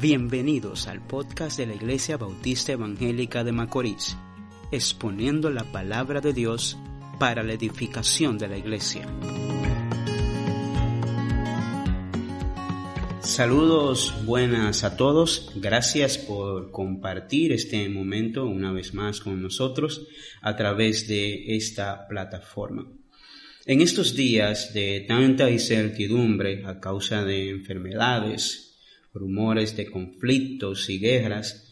Bienvenidos al podcast de la Iglesia Bautista Evangélica de Macorís, exponiendo la palabra de Dios para la edificación de la iglesia. Saludos buenas a todos, gracias por compartir este momento una vez más con nosotros a través de esta plataforma. En estos días de tanta incertidumbre a causa de enfermedades, rumores de conflictos y guerras,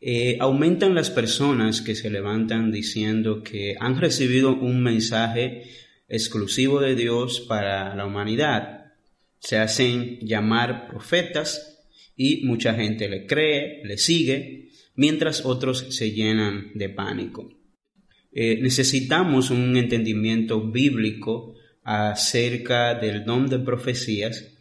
eh, aumentan las personas que se levantan diciendo que han recibido un mensaje exclusivo de Dios para la humanidad. Se hacen llamar profetas y mucha gente le cree, le sigue, mientras otros se llenan de pánico. Eh, necesitamos un entendimiento bíblico acerca del don de profecías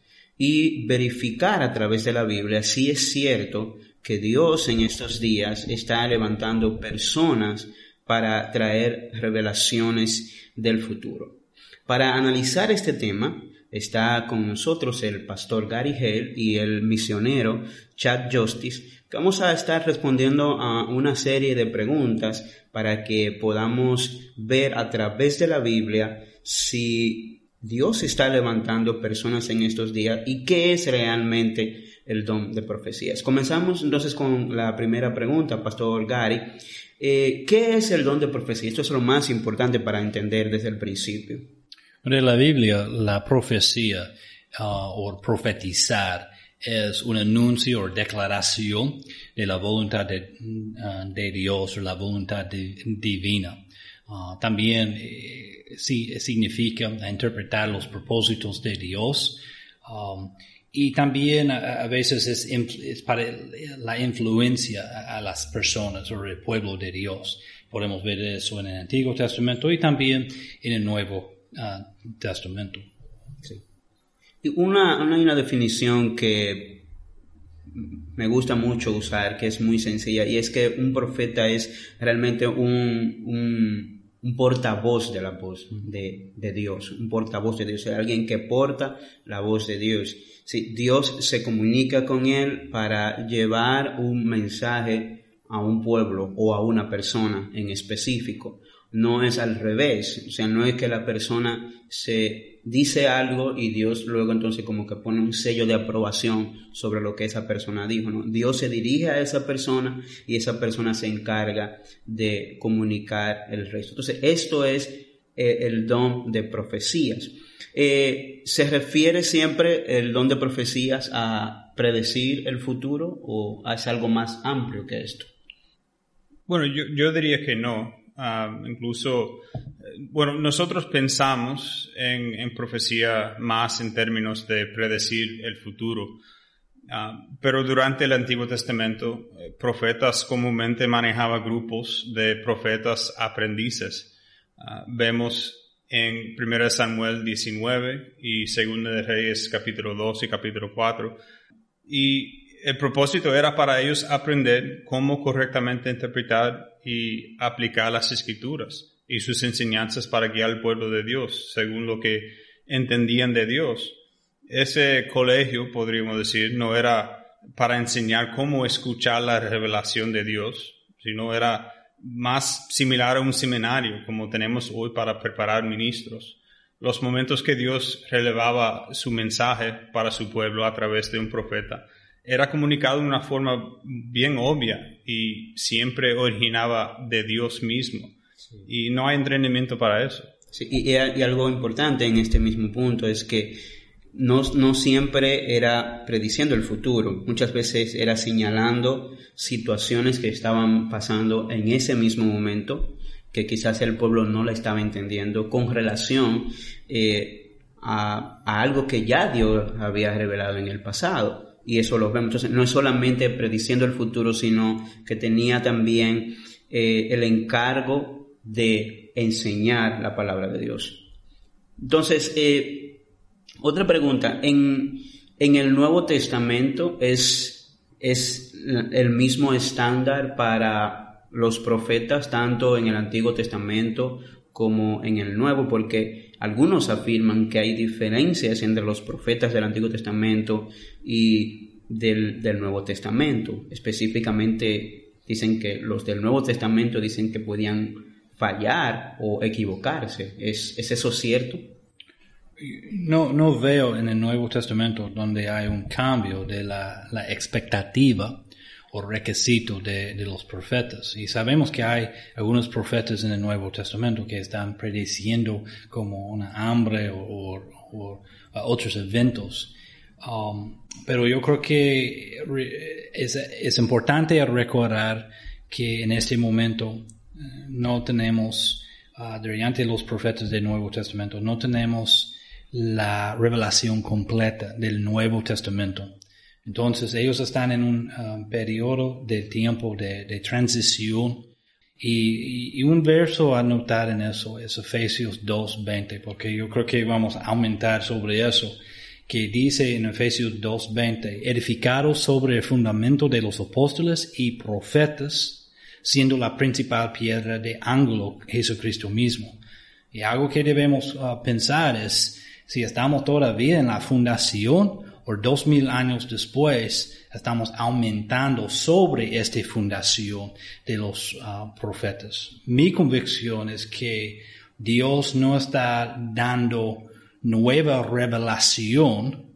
y verificar a través de la Biblia si es cierto que Dios en estos días está levantando personas para traer revelaciones del futuro. Para analizar este tema está con nosotros el pastor Gary Hale y el misionero Chad Justice, vamos a estar respondiendo a una serie de preguntas para que podamos ver a través de la Biblia si Dios está levantando personas en estos días y qué es realmente el don de profecías. Comenzamos entonces con la primera pregunta, Pastor Gary. Eh, ¿Qué es el don de profecía? Esto es lo más importante para entender desde el principio. En la Biblia, la profecía uh, o profetizar es un anuncio o declaración de la voluntad de, de Dios o la voluntad divina. Uh, también eh, sí, significa interpretar los propósitos de Dios. Um, y también a, veces es, para la influencia a, las personas o el pueblo de Dios. Podemos ver eso en el Antiguo Testamento y también en el Nuevo uh, Testamento. Sí. Y una, una, una definición que me gusta mucho usar, que es muy sencilla, y es que un profeta es realmente un, un un portavoz de la voz de, de, Dios, un portavoz de Dios, alguien que porta la voz de Dios. Sí, Dios se comunica con él para llevar un mensaje a un pueblo o a una persona en específico. No es al revés, o sea, no es que la persona se dice algo y Dios luego entonces como que pone un sello de aprobación sobre lo que esa persona dijo, ¿no? Dios se dirige a esa persona y esa persona se encarga de comunicar el resto. Entonces, esto es eh, el don de profecías. Eh, ¿Se refiere siempre el don de profecías a predecir el futuro o es algo más amplio que esto? Bueno, yo, yo diría que no. Uh, incluso, bueno, nosotros pensamos en, profecía más en términos de predecir el futuro, uh, pero durante el Antiguo Testamento, eh, profetas comúnmente manejaban grupos de profetas aprendices. Uh, vemos en 1 Samuel 19 y 2 de Reyes capítulo 2 y capítulo 4, y el propósito era para ellos aprender cómo correctamente interpretar y aplicar las escrituras y sus enseñanzas para guiar al pueblo de Dios según lo que entendían de Dios. Ese colegio, podríamos decir, no era para enseñar cómo escuchar la revelación de Dios, sino era más similar a un seminario como tenemos hoy para preparar ministros. Los momentos que Dios relevaba su mensaje para su pueblo a través de un profeta era comunicado de una forma bien obvia y siempre originaba de Dios mismo. Sí. Y no hay entrenamiento para eso. Sí, y, y, algo importante en este mismo punto es que no, no siempre era prediciendo el futuro, muchas veces era señalando situaciones que estaban pasando en ese mismo momento, que quizás el pueblo no la estaba entendiendo con relación eh, a, a algo que ya Dios había revelado en el pasado. Y eso lo vemos. Entonces, no es solamente prediciendo el futuro, sino que tenía también eh, el encargo de enseñar la palabra de Dios. Entonces, eh, otra pregunta. En, en el Nuevo Testamento es, es el mismo estándar para los profetas, tanto en el Antiguo Testamento como en el Nuevo, porque algunos afirman que hay diferencias entre los profetas del Antiguo Testamento y del, del Nuevo Testamento. Específicamente dicen que los del Nuevo Testamento dicen que podían fallar o equivocarse. ¿Es, es eso cierto? No, no veo en el Nuevo Testamento donde hay un cambio de la, la expectativa o requisito de, de, los profetas. Y sabemos que hay algunos profetas en el Nuevo Testamento que están prediciendo como una hambre o, o otros eventos. Um, pero yo creo que es, es, importante recordar que en este momento eh, no tenemos, uh, de los profetas del Nuevo Testamento, no tenemos la revelación completa del Nuevo Testamento. Entonces ellos están en un um, periodo de tiempo de, transición y, y, un verso a notar en eso es Efesios 2.20 porque yo creo que vamos a aumentar sobre eso que dice en Efesios 2.20 edificados sobre el fundamento de los apóstoles y profetas siendo la principal piedra de ángulo Jesucristo mismo. Y algo que debemos uh, pensar es si estamos todavía en la fundación o dos mil años después, estamos aumentando sobre esta fundación de los uh, profetas. Mi convicción es que Dios no está dando nueva revelación.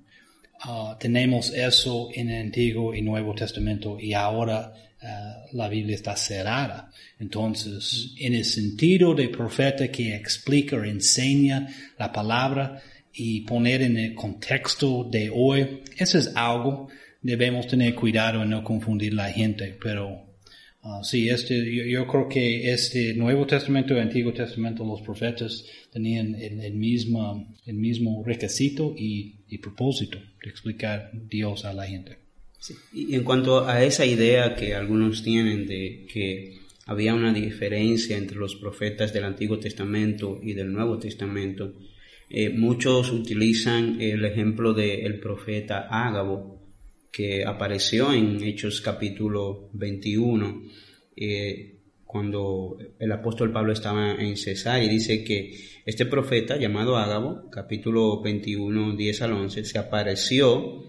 Uh, tenemos eso en el Antiguo y Nuevo Testamento y ahora uh, la Biblia está cerrada. Entonces, en el sentido de profeta que explica o enseña la palabra, y poner en el contexto de hoy, eso es algo, debemos tener cuidado en no confundir la gente, pero uh, sí, este, yo, creo que este Nuevo Testamento y Antiguo Testamento, los profetas tenían el, mismo, el mismo requisito y, y, propósito de explicar Dios a la gente. Sí. Y en cuanto a esa idea que algunos tienen de que había una diferencia entre los profetas del Antiguo Testamento y del Nuevo Testamento, eh, muchos utilizan el ejemplo del profeta Ágabo, que apareció en Hechos capítulo 21, eh, cuando el apóstol Pablo estaba en Cesar y dice que este profeta llamado Ágabo, capítulo 21, 10 al 11, se apareció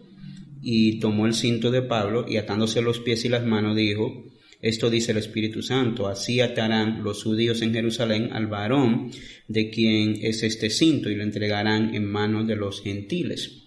y tomó el cinto de Pablo y atándose los pies y las manos dijo, esto dice el Espíritu Santo, así atarán los judíos en Jerusalén al varón de quien es este cinto y lo entregarán en manos de los gentiles.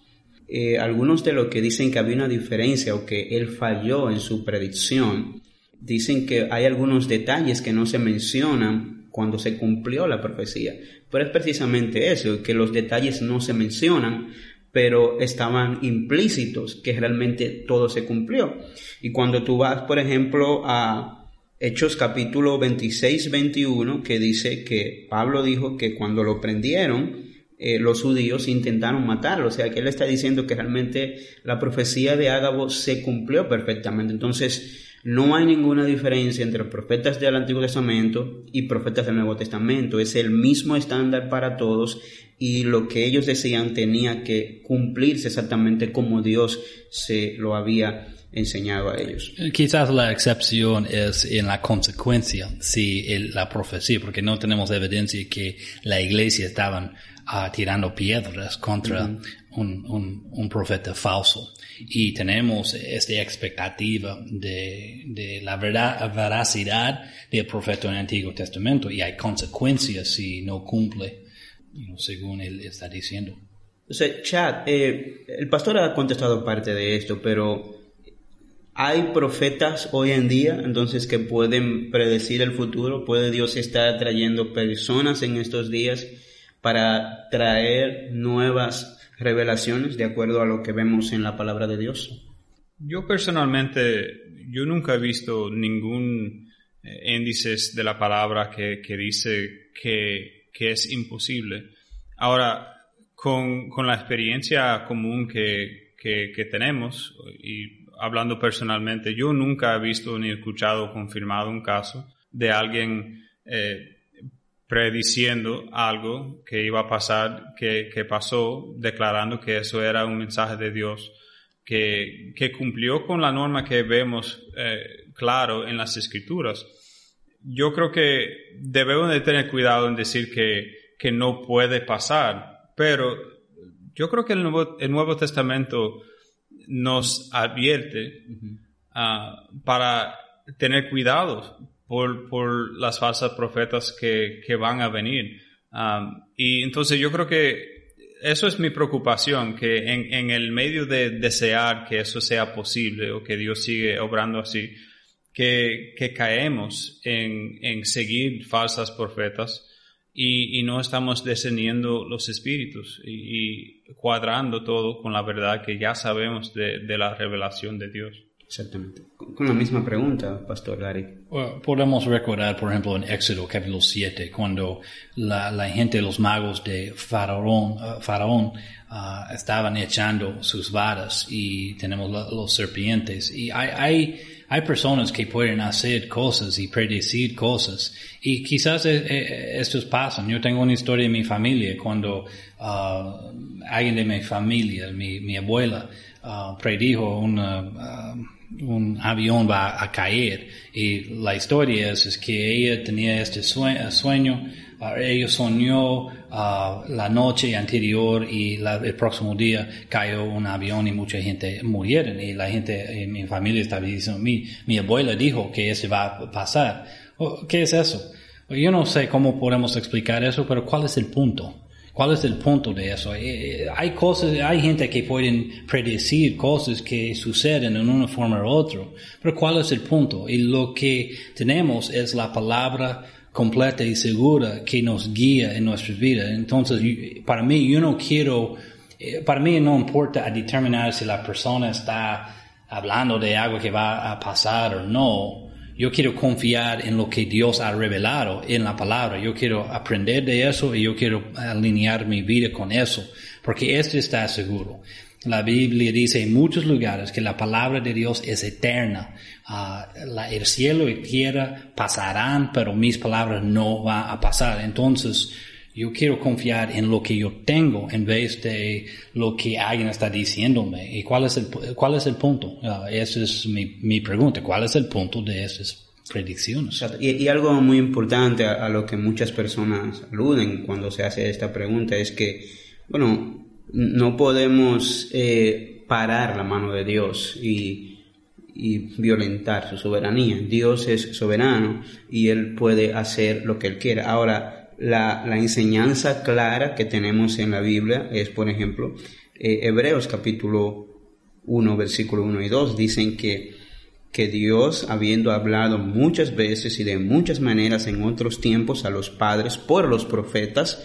Eh, algunos de los que dicen que había una diferencia o que él falló en su predicción, dicen que hay algunos detalles que no se mencionan cuando se cumplió la profecía. Pero es precisamente eso, que los detalles no se mencionan pero estaban implícitos que realmente todo se cumplió. Y cuando tú vas, por ejemplo, a Hechos capítulo 26, 21, que dice que Pablo dijo que cuando lo prendieron, eh, los judíos intentaron matarlo. O sea, que él está diciendo que realmente la profecía de Ágabo se cumplió perfectamente. Entonces, no hay ninguna diferencia entre profetas del Antiguo Testamento y profetas del Nuevo Testamento. Es el mismo estándar para todos y lo que ellos decían tenía que cumplirse exactamente como Dios se lo había enseñado a ellos. Quizás la excepción es en la consecuencia, si la profecía, porque no tenemos evidencia que la iglesia estaban uh, tirando piedras contra uh -huh. un, un, un, profeta falso. Y tenemos esta expectativa de, de la verdad, veracidad del profeta en el Antiguo Testamento y hay consecuencias si no cumple según él está diciendo. O sea, Chad, eh, el pastor ha contestado parte de esto, pero hay profetas hoy en día, entonces, que pueden predecir el futuro. ¿Puede Dios estar trayendo personas en estos días para traer nuevas revelaciones de acuerdo a lo que vemos en la palabra de Dios? Yo personalmente, yo nunca he visto ningún eh, índice de la palabra que, que dice que, que es imposible. Ahora, con, con la experiencia común que, que, tenemos y hablando personalmente, yo nunca he visto ni escuchado confirmado un caso de alguien eh, prediciendo algo que iba a pasar, que, que, pasó, declarando que eso era un mensaje de Dios, que, que cumplió con la norma que vemos eh, claro en las escrituras. Yo creo que debemos de tener cuidado en decir que, que no puede pasar, pero yo creo que el Nuevo, el Nuevo Testamento nos advierte uh, para tener cuidado por, por, las falsas profetas que, que van a venir. Um, y entonces yo creo que eso es mi preocupación, que en, en, el medio de desear que eso sea posible o que Dios sigue obrando así, que, que caemos en, en seguir falsas profetas y, y, no estamos descendiendo los espíritus y, y, cuadrando todo con la verdad que ya sabemos de, de la revelación de Dios. Exactamente. Con la misma pregunta, Pastor Gary. Well, podemos recordar, por ejemplo, en Éxodo capítulo 7, cuando la, la gente, los magos de Faraón, uh, Faraón uh, estaban echando sus varas y tenemos la, los serpientes. Y hay, hay hay personas que pueden hacer cosas y predecir cosas. Y quizás eh, eh, estos pasan. Yo tengo una historia de mi familia. Cuando uh, alguien de mi familia, mi, abuela, uh, predijo uh, un avión va a caer. Y la historia es, es que ella tenía este sueño, ella soñó uh, la noche anterior y la, el próximo día cayó un avión y mucha gente murieron y la gente en mi familia estaba diciendo, mi, mi abuela dijo que eso va a pasar. Oh, ¿Qué es eso? Yo no sé cómo podemos explicar eso, pero ¿cuál es el punto? ¿Cuál es el punto de eso? Eh, hay cosas, hay gente que pueden predecir cosas que suceden en una forma u otra, pero ¿cuál es el punto? Y lo que tenemos es la palabra completa y segura que nos guía en nuestras vidas. Entonces, para mí, yo no quiero, eh, para mí no importa determinar si la persona está hablando de algo que va a pasar o no. Yo quiero confiar en lo que Dios ha revelado en la palabra. Yo quiero aprender de eso y yo quiero alinear mi vida con eso, porque esto está seguro. La Biblia dice en muchos lugares que la palabra de Dios es eterna. La, el cielo y tierra pasarán, pero mis palabras no van a pasar. Entonces, yo quiero confiar en lo que yo tengo en vez de lo que alguien está diciéndome. ¿Y cuál es el, cuál es el punto? Uh, esa es mi, mi pregunta. ¿Cuál es el punto de esas predicciones? Y, y algo muy importante a, lo que muchas personas aluden cuando se hace esta pregunta es que, bueno, no podemos eh, parar la mano de Dios y, y, violentar su soberanía. Dios es soberano y Él puede hacer lo que Él quiera. Ahora, la, la enseñanza clara que tenemos en la Biblia es, por ejemplo, eh, Hebreos capítulo 1, versículo 1 y 2, dicen que, que Dios, habiendo hablado muchas veces y de muchas maneras en otros tiempos a los padres por los profetas,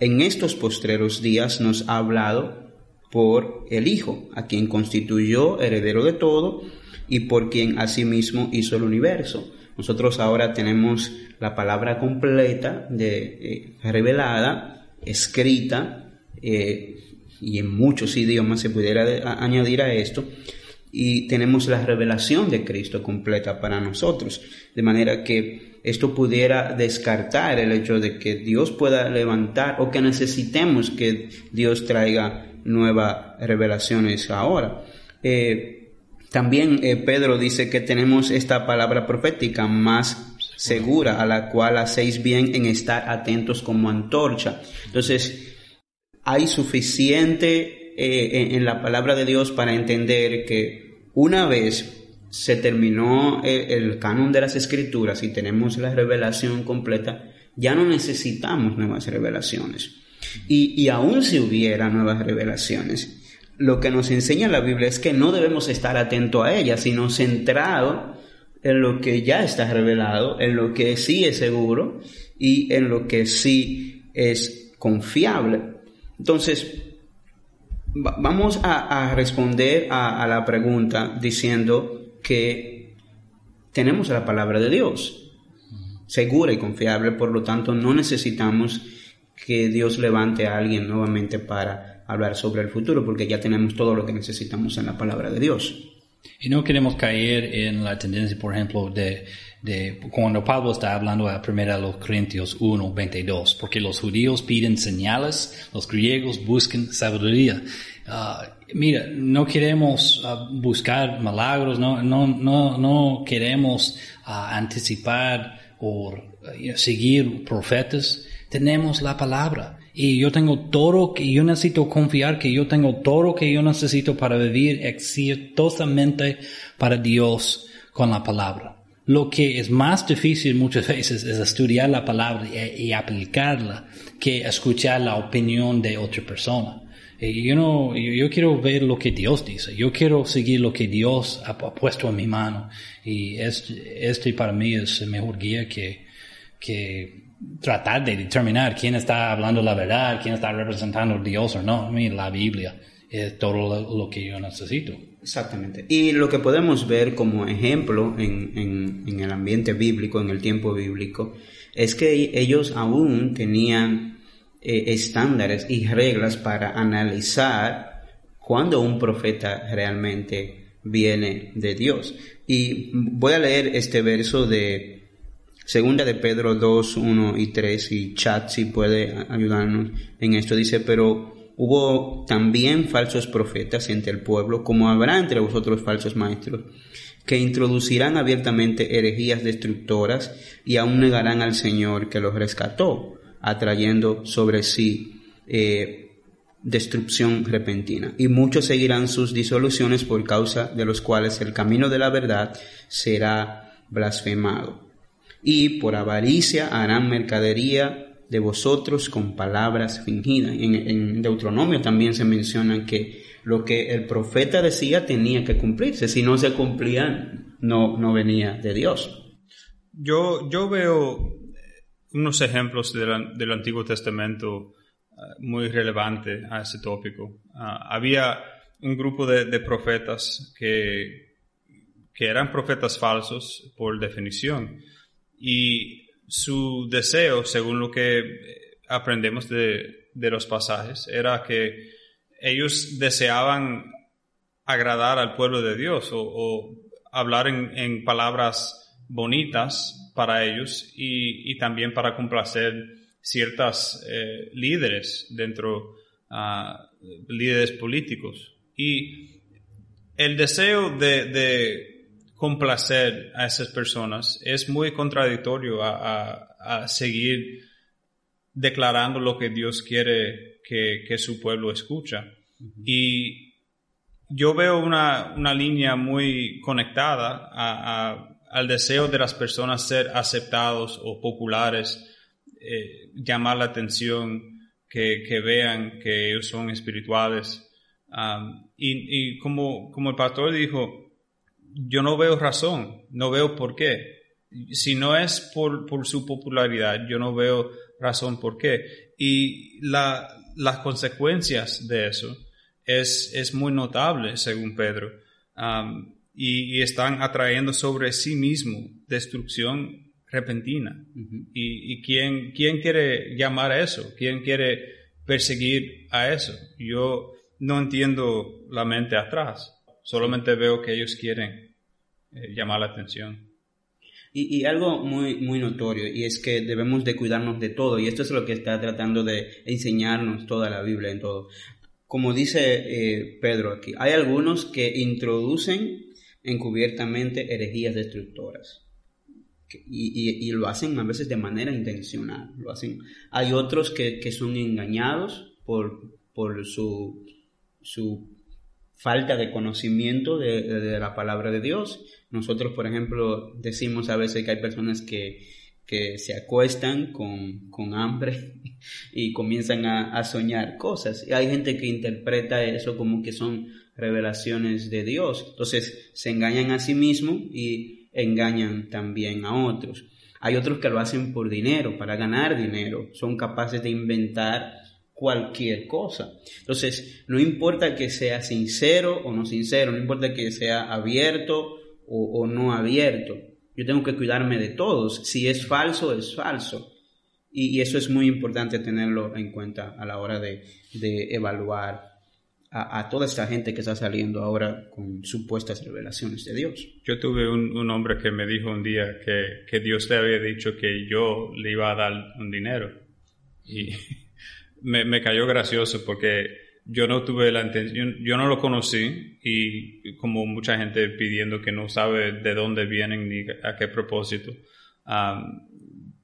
en estos postreros días nos ha hablado por el Hijo, a quien constituyó heredero de todo y por quien asimismo hizo el universo. Nosotros ahora tenemos la palabra completa eh, revelada, escrita, eh, y en muchos idiomas se pudiera añadir a esto, y tenemos la revelación de Cristo completa para nosotros, de manera que esto pudiera descartar el hecho de que Dios pueda levantar o que necesitemos que Dios traiga nuevas revelaciones ahora. Eh, también eh, Pedro dice que tenemos esta palabra profética más segura, a la cual hacéis bien en estar atentos como antorcha. Entonces, hay suficiente eh, en la palabra de Dios para entender que una vez se terminó el, canon de las escrituras y tenemos la revelación completa, ya no necesitamos nuevas revelaciones. Y, y aún si hubiera nuevas revelaciones, lo que nos enseña la Biblia es que no debemos estar atentos a ellas, sino centrado en lo que ya está revelado, en lo que sí es seguro y en lo que sí es confiable. Entonces, vamos a, responder a, la pregunta diciendo que tenemos la palabra de Dios, segura y confiable, por lo tanto no necesitamos que Dios levante a alguien nuevamente para hablar sobre el futuro, porque ya tenemos todo lo que necesitamos en la palabra de Dios. Y no queremos caer en la tendencia, por ejemplo, de, de cuando Pablo está hablando a primera los Corintios 1, 22, porque los judíos piden señales, los griegos buscan sabiduría. Ah, mira, no queremos ah, buscar milagros, no, no, no, no queremos ah, anticipar o seguir profetas. Tenemos la palabra. Y yo tengo todo que yo necesito confiar que yo tengo todo que yo necesito para vivir exitosamente para Dios con la palabra. Lo que es más difícil muchas veces es estudiar la palabra y, aplicarla que escuchar la opinión de otra persona. Y yo no, yo quiero ver lo que Dios dice. Yo quiero seguir lo que Dios ha puesto en mi mano. Y este, este para mí es el mejor guía que, que tratar de determinar quién está hablando la verdad, quién está representando a Dios o no. la Biblia es todo lo, que yo necesito. Exactamente. Y lo que podemos ver como ejemplo en, en, el ambiente bíblico, en el tiempo bíblico, es que ellos aún tenían eh, estándares y reglas para analizar cuando un profeta realmente viene de Dios. Y voy a leer este verso de Segunda de Pedro 2, 1 y 3, y Chat si puede ayudarnos en esto, dice, pero hubo también falsos profetas entre el pueblo, como habrá entre vosotros falsos maestros, que introducirán abiertamente herejías destructoras y aún negarán al Señor que los rescató, atrayendo sobre sí eh, destrucción repentina. Y muchos seguirán sus disoluciones por causa de los cuales el camino de la verdad será blasfemado y por avaricia harán mercadería de vosotros con palabras fingidas. En, Deuteronomio también se menciona que lo que el profeta decía tenía que cumplirse. Si no se cumplía, no, no venía de Dios. Yo, yo veo unos ejemplos del Antiguo Testamento eh, muy relevantes a ese tópico. Ah, había un grupo de, de profetas que, que eran profetas falsos por definición y su deseo, según lo que aprendemos de, los pasajes, era que ellos deseaban agradar al pueblo de Dios o, hablar en, palabras bonitas para ellos y, también para complacer ciertas eh, líderes dentro, uh, líderes políticos. Y el deseo de complacer a esas personas es muy contradictorio a, seguir declarando lo que Dios quiere que, su pueblo escucha. Y yo veo una, línea muy conectada al deseo de las personas ser aceptados o populares, eh, llamar la atención, que, vean que ellos son espirituales. Y, y como, como el pastor dijo, yo no veo razón, no veo por qué. Si no es por, su popularidad, yo no veo razón por qué. Y las consecuencias de eso es, es muy notable, según Pedro. y, están atrayendo sobre sí mismo destrucción repentina. ¿Y, y quién, quién quiere llamar a eso? ¿Quién quiere perseguir a eso? Yo no entiendo la mente atrás. Solamente veo que ellos quieren eh, llamar la atención. Y, algo muy, muy notorio, y es que debemos de cuidarnos de todo, y esto es lo que está tratando de enseñarnos toda la Biblia en todo. Como dice eh, Pedro aquí, hay algunos que introducen encubiertamente herejías destructoras. Y, y, lo hacen a veces de manera intencional. Lo hacen. Hay otros que, que son engañados por, por su, su falta de conocimiento de, la palabra de Dios. Nosotros, por ejemplo, decimos a veces que hay personas que, que se acuestan con, con, hambre y comienzan a, soñar cosas. Y hay gente que interpreta eso como que son revelaciones de Dios. Entonces se engañan a sí mismos y engañan también a otros. Hay otros que lo hacen por dinero, para ganar dinero. Son capaces de inventar cualquier cosa. Entonces, no importa que sea sincero o no sincero, no importa que sea abierto o, no abierto. Yo tengo que cuidarme de todos. Si es falso, es falso. Y, y eso es muy importante tenerlo en cuenta a la hora de, de evaluar a, a, toda esta gente que está saliendo ahora con supuestas revelaciones de Dios. Yo tuve un, un hombre que me dijo un día que, que, Dios le había dicho que yo le iba a dar un dinero. Y me, me cayó gracioso porque yo no tuve la intención, yo no lo conocí y como mucha gente pidiendo que no sabe de dónde vienen ni a qué propósito, um,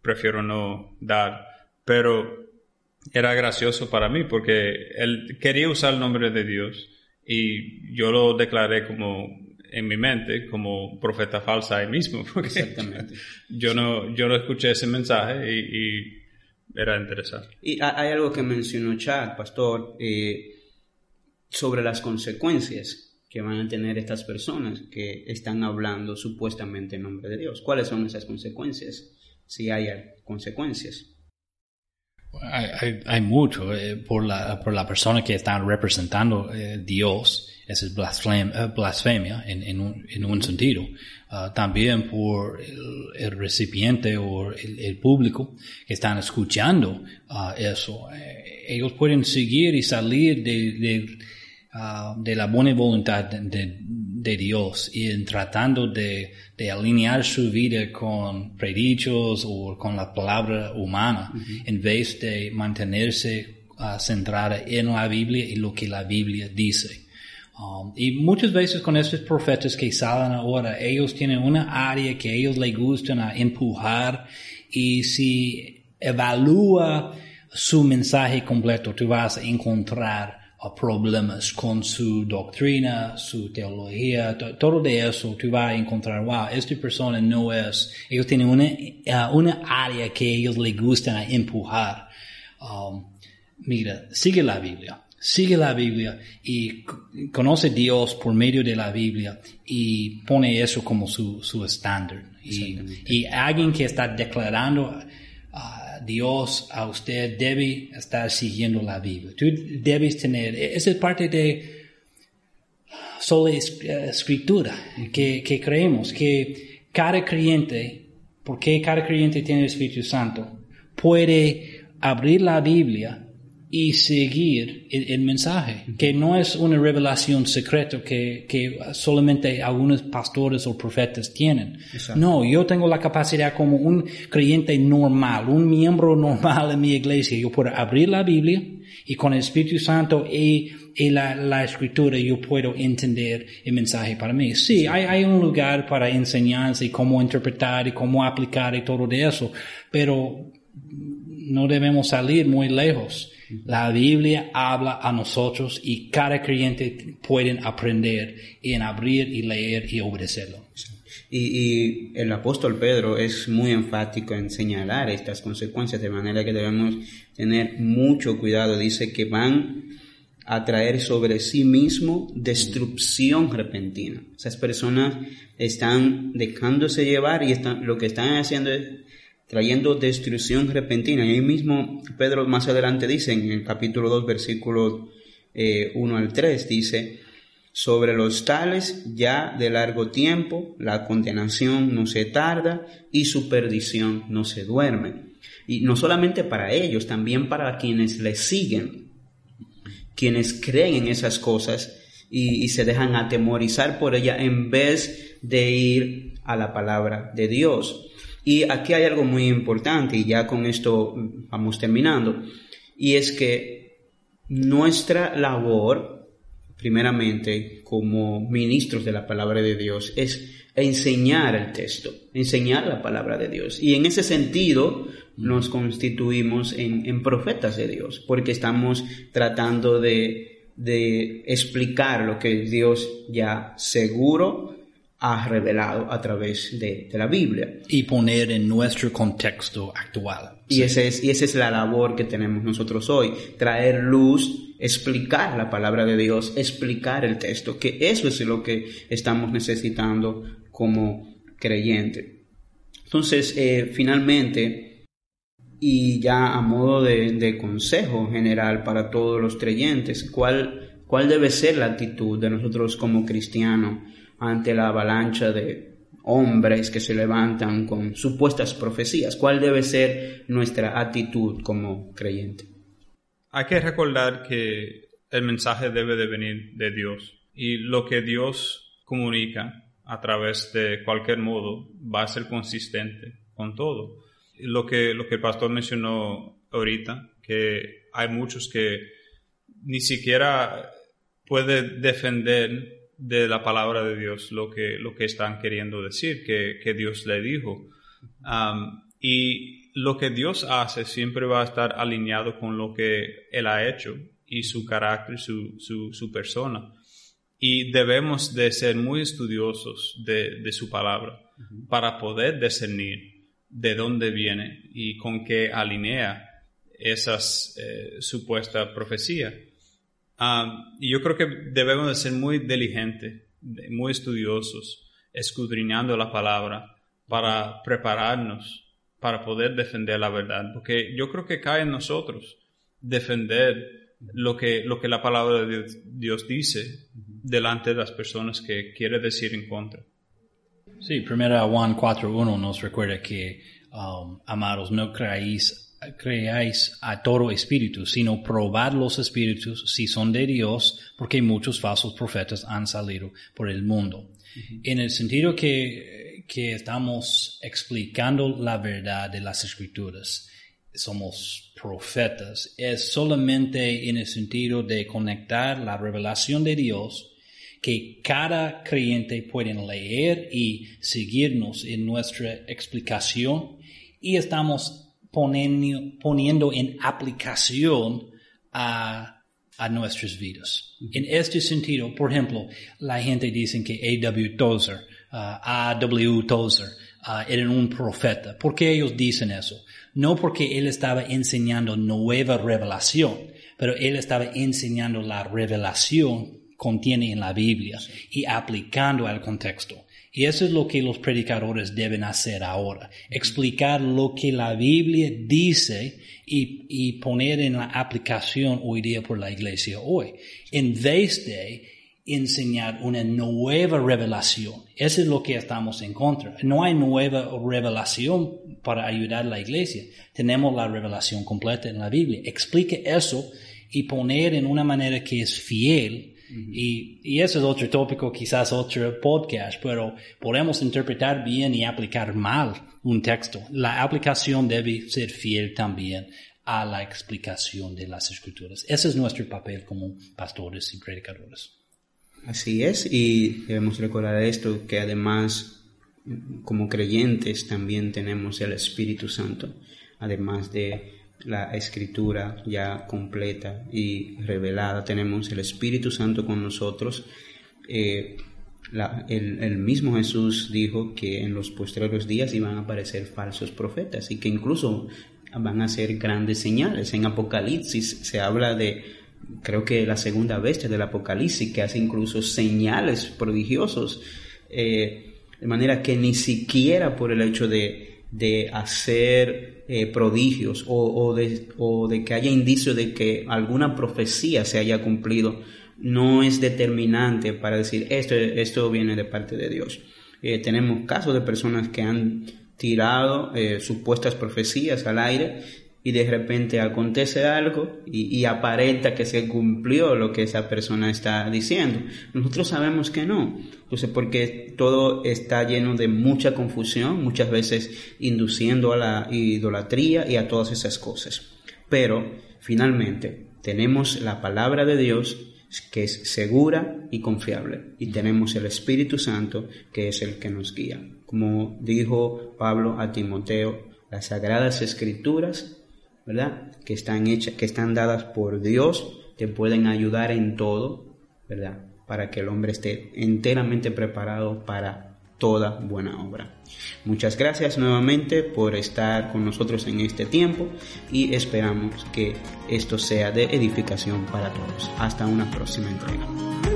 prefiero no dar. Pero era gracioso para mí porque él quería usar el nombre de Dios y yo lo declaré como en mi mente como profeta falsa ahí mismo porque Exactamente. yo no yo no escuché ese mensaje y, y era interesante. Y hay algo que mencionó Chad, pastor, eh, sobre las consecuencias que van a tener estas personas que están hablando supuestamente en nombre de Dios. ¿Cuáles son esas consecuencias? Si hay consecuencias. Hay, hay, mucho eh, por, la, por la persona que está representando eh, Dios, esa es blasfemia, blasfemia en, en, un, en un sentido. Uh, también por el, recipiente o el, público que están escuchando uh, eso. Eh, ellos pueden seguir y salir de, de, uh, de la buena voluntad de, de, Dios y en tratando de, de alinear su vida con predichos o con la palabra humana uh -huh. en vez de mantenerse centrada en la Biblia y lo que la Biblia dice. Um, y muchas veces con estos profetas que salen ahora, ellos tienen una área que ellos les gustan a empujar y si evalúa su mensaje completo, tú vas a encontrar problemas con su doctrina, su teología, todo de eso, tú vas a encontrar, wow, esta persona no es, ellos tienen una, uh, una área que ellos les gustan a empujar. Um, mira, sigue la Biblia sigue la Biblia y conoce a Dios por medio de la Biblia y pone eso como su, su estándar. Y, y, alguien que está declarando Dios a usted debe estar siguiendo la Biblia. Tú debes tener, esa es parte de sola escritura que, que creemos, que cada creyente, porque cada creyente tiene el Espíritu Santo, puede abrir la Biblia y seguir el, el, mensaje, que no es una revelación secreta que, que solamente algunos pastores o profetas tienen. Exacto. No, yo tengo la capacidad como un creyente normal, un miembro normal en mi iglesia, yo puedo abrir la Biblia y con el Espíritu Santo y, y la, la, escritura yo puedo entender el mensaje para mí. Sí, sí. Hay, hay un lugar para enseñanza y cómo interpretar y cómo aplicar y todo de eso, pero no debemos salir muy lejos. La Biblia habla a nosotros y cada creyente puede aprender en abrir y leer y obedecerlo. Y, y, el apóstol Pedro es muy enfático en señalar estas consecuencias, de manera que debemos tener mucho cuidado. Dice que van a traer sobre sí mismo destrucción repentina. Esas personas están dejándose llevar y están, lo que están haciendo es trayendo destrucción repentina. Y ahí mismo Pedro más adelante dice en el capítulo 2, versículos eh, 1 al 3, dice, sobre los tales ya de largo tiempo la condenación no se tarda y su perdición no se duerme. Y no solamente para ellos, también para quienes les siguen, quienes creen en esas cosas y, y se dejan atemorizar por ella en vez de ir a la palabra de Dios. Y aquí hay algo muy importante, y ya con esto vamos terminando, y es que nuestra labor, primeramente, como ministros de la palabra de Dios, es enseñar el texto, enseñar la palabra de Dios. Y en ese sentido nos constituimos en, en profetas de Dios, porque estamos tratando de, de explicar lo que Dios ya seguro ha revelado a través de, de, la Biblia. Y poner en nuestro contexto actual. Y, sí. ese es, y esa es la labor que tenemos nosotros hoy, traer luz, explicar la palabra de Dios, explicar el texto, que eso es lo que estamos necesitando como creyente. Entonces, eh, finalmente, y ya a modo de, de, consejo general para todos los creyentes, ¿cuál, ¿cuál debe ser la actitud de nosotros como cristianos? Ante la avalancha de hombres que se levantan con supuestas profecías. ¿Cuál debe ser nuestra actitud como creyente? Hay que recordar que el mensaje debe de venir de Dios y lo que Dios comunica a través de cualquier modo va a ser consistente con todo. Lo que, lo que el pastor mencionó ahorita, que hay muchos que ni siquiera puede defender de la palabra de Dios lo que, lo que están queriendo decir, que, que Dios le dijo. y lo que Dios hace siempre va a estar alineado con lo que Él ha hecho y su carácter, su, su, su persona. Y debemos de ser muy estudiosos de, de su palabra para poder discernir de dónde viene y con qué alinea esas eh, supuestas profecías. y yo creo que debemos de ser muy diligentes, muy estudiosos, escudriñando la palabra para prepararnos para poder defender la verdad, porque yo creo que cae en nosotros defender lo que, lo que la palabra de Dios dice delante de las personas que quiere decir en contra. Sí, primero Juan 4.1 nos recuerda que, um, amados, no creáis, creáis a todo espíritu, sino probad los espíritus si son de Dios, porque muchos falsos profetas han salido por el mundo. En el sentido que, que estamos explicando la verdad de las escrituras, somos profetas, es solamente en el sentido de conectar la revelación de Dios que cada creyente puede leer y seguirnos en nuestra explicación y estamos poniendo, poniendo en aplicación a, a nuestras vidas. En este sentido, por ejemplo, la gente dice que A.W. Tozer, uh, A.W. Tozer, uh, eran un profeta. ¿Por qué ellos dicen eso? No porque él estaba enseñando nueva revelación, pero él estaba enseñando la revelación contiene en la Biblia y aplicando al contexto. Y eso es lo que los predicadores deben hacer ahora, explicar lo que la Biblia dice y, y poner en la aplicación hoy día por la iglesia hoy, en vez de enseñar una nueva revelación. Eso es lo que estamos en contra. No hay nueva revelación para ayudar a la iglesia. Tenemos la revelación completa en la Biblia. Explique eso y poner en una manera que es fiel y, y eso es otro tópico, quizás otro podcast, pero podemos interpretar bien y aplicar mal un texto. La aplicación debe ser fiel también a la explicación de las escrituras. Ese es nuestro papel como pastores y predicadores. Así es, y debemos recordar esto, que además como creyentes también tenemos el Espíritu Santo, además de la escritura ya completa y revelada, tenemos el Espíritu Santo con nosotros. Eh, el, mismo Jesús dijo que en los posteriores días iban a aparecer falsos profetas y que incluso van a ser grandes señales. En Apocalipsis se habla de, creo que la segunda bestia del Apocalipsis, que hace incluso señales prodigiosos, eh, de manera que ni siquiera por el hecho de, de hacer eh, prodigios o, de, o de que haya indicio de que alguna profecía se haya cumplido, no es determinante para decir esto, esto viene de parte de Dios. Eh, tenemos casos de personas que han tirado eh, supuestas profecías al aire y de repente acontece algo y, aparenta que se cumplió lo que esa persona está diciendo. Nosotros sabemos que no, entonces porque todo está lleno de mucha confusión, muchas veces induciendo a la idolatría y a todas esas cosas. Pero finalmente tenemos la palabra de Dios que es segura y confiable y tenemos el Espíritu Santo que es el que nos guía. Como dijo Pablo a Timoteo, las sagradas escrituras ¿verdad? Que están hechas, que están dadas por Dios, te pueden ayudar en todo, ¿verdad? Para que el hombre esté enteramente preparado para toda buena obra. Muchas gracias nuevamente por estar con nosotros en este tiempo y esperamos que esto sea de edificación para todos. Hasta una próxima entrega.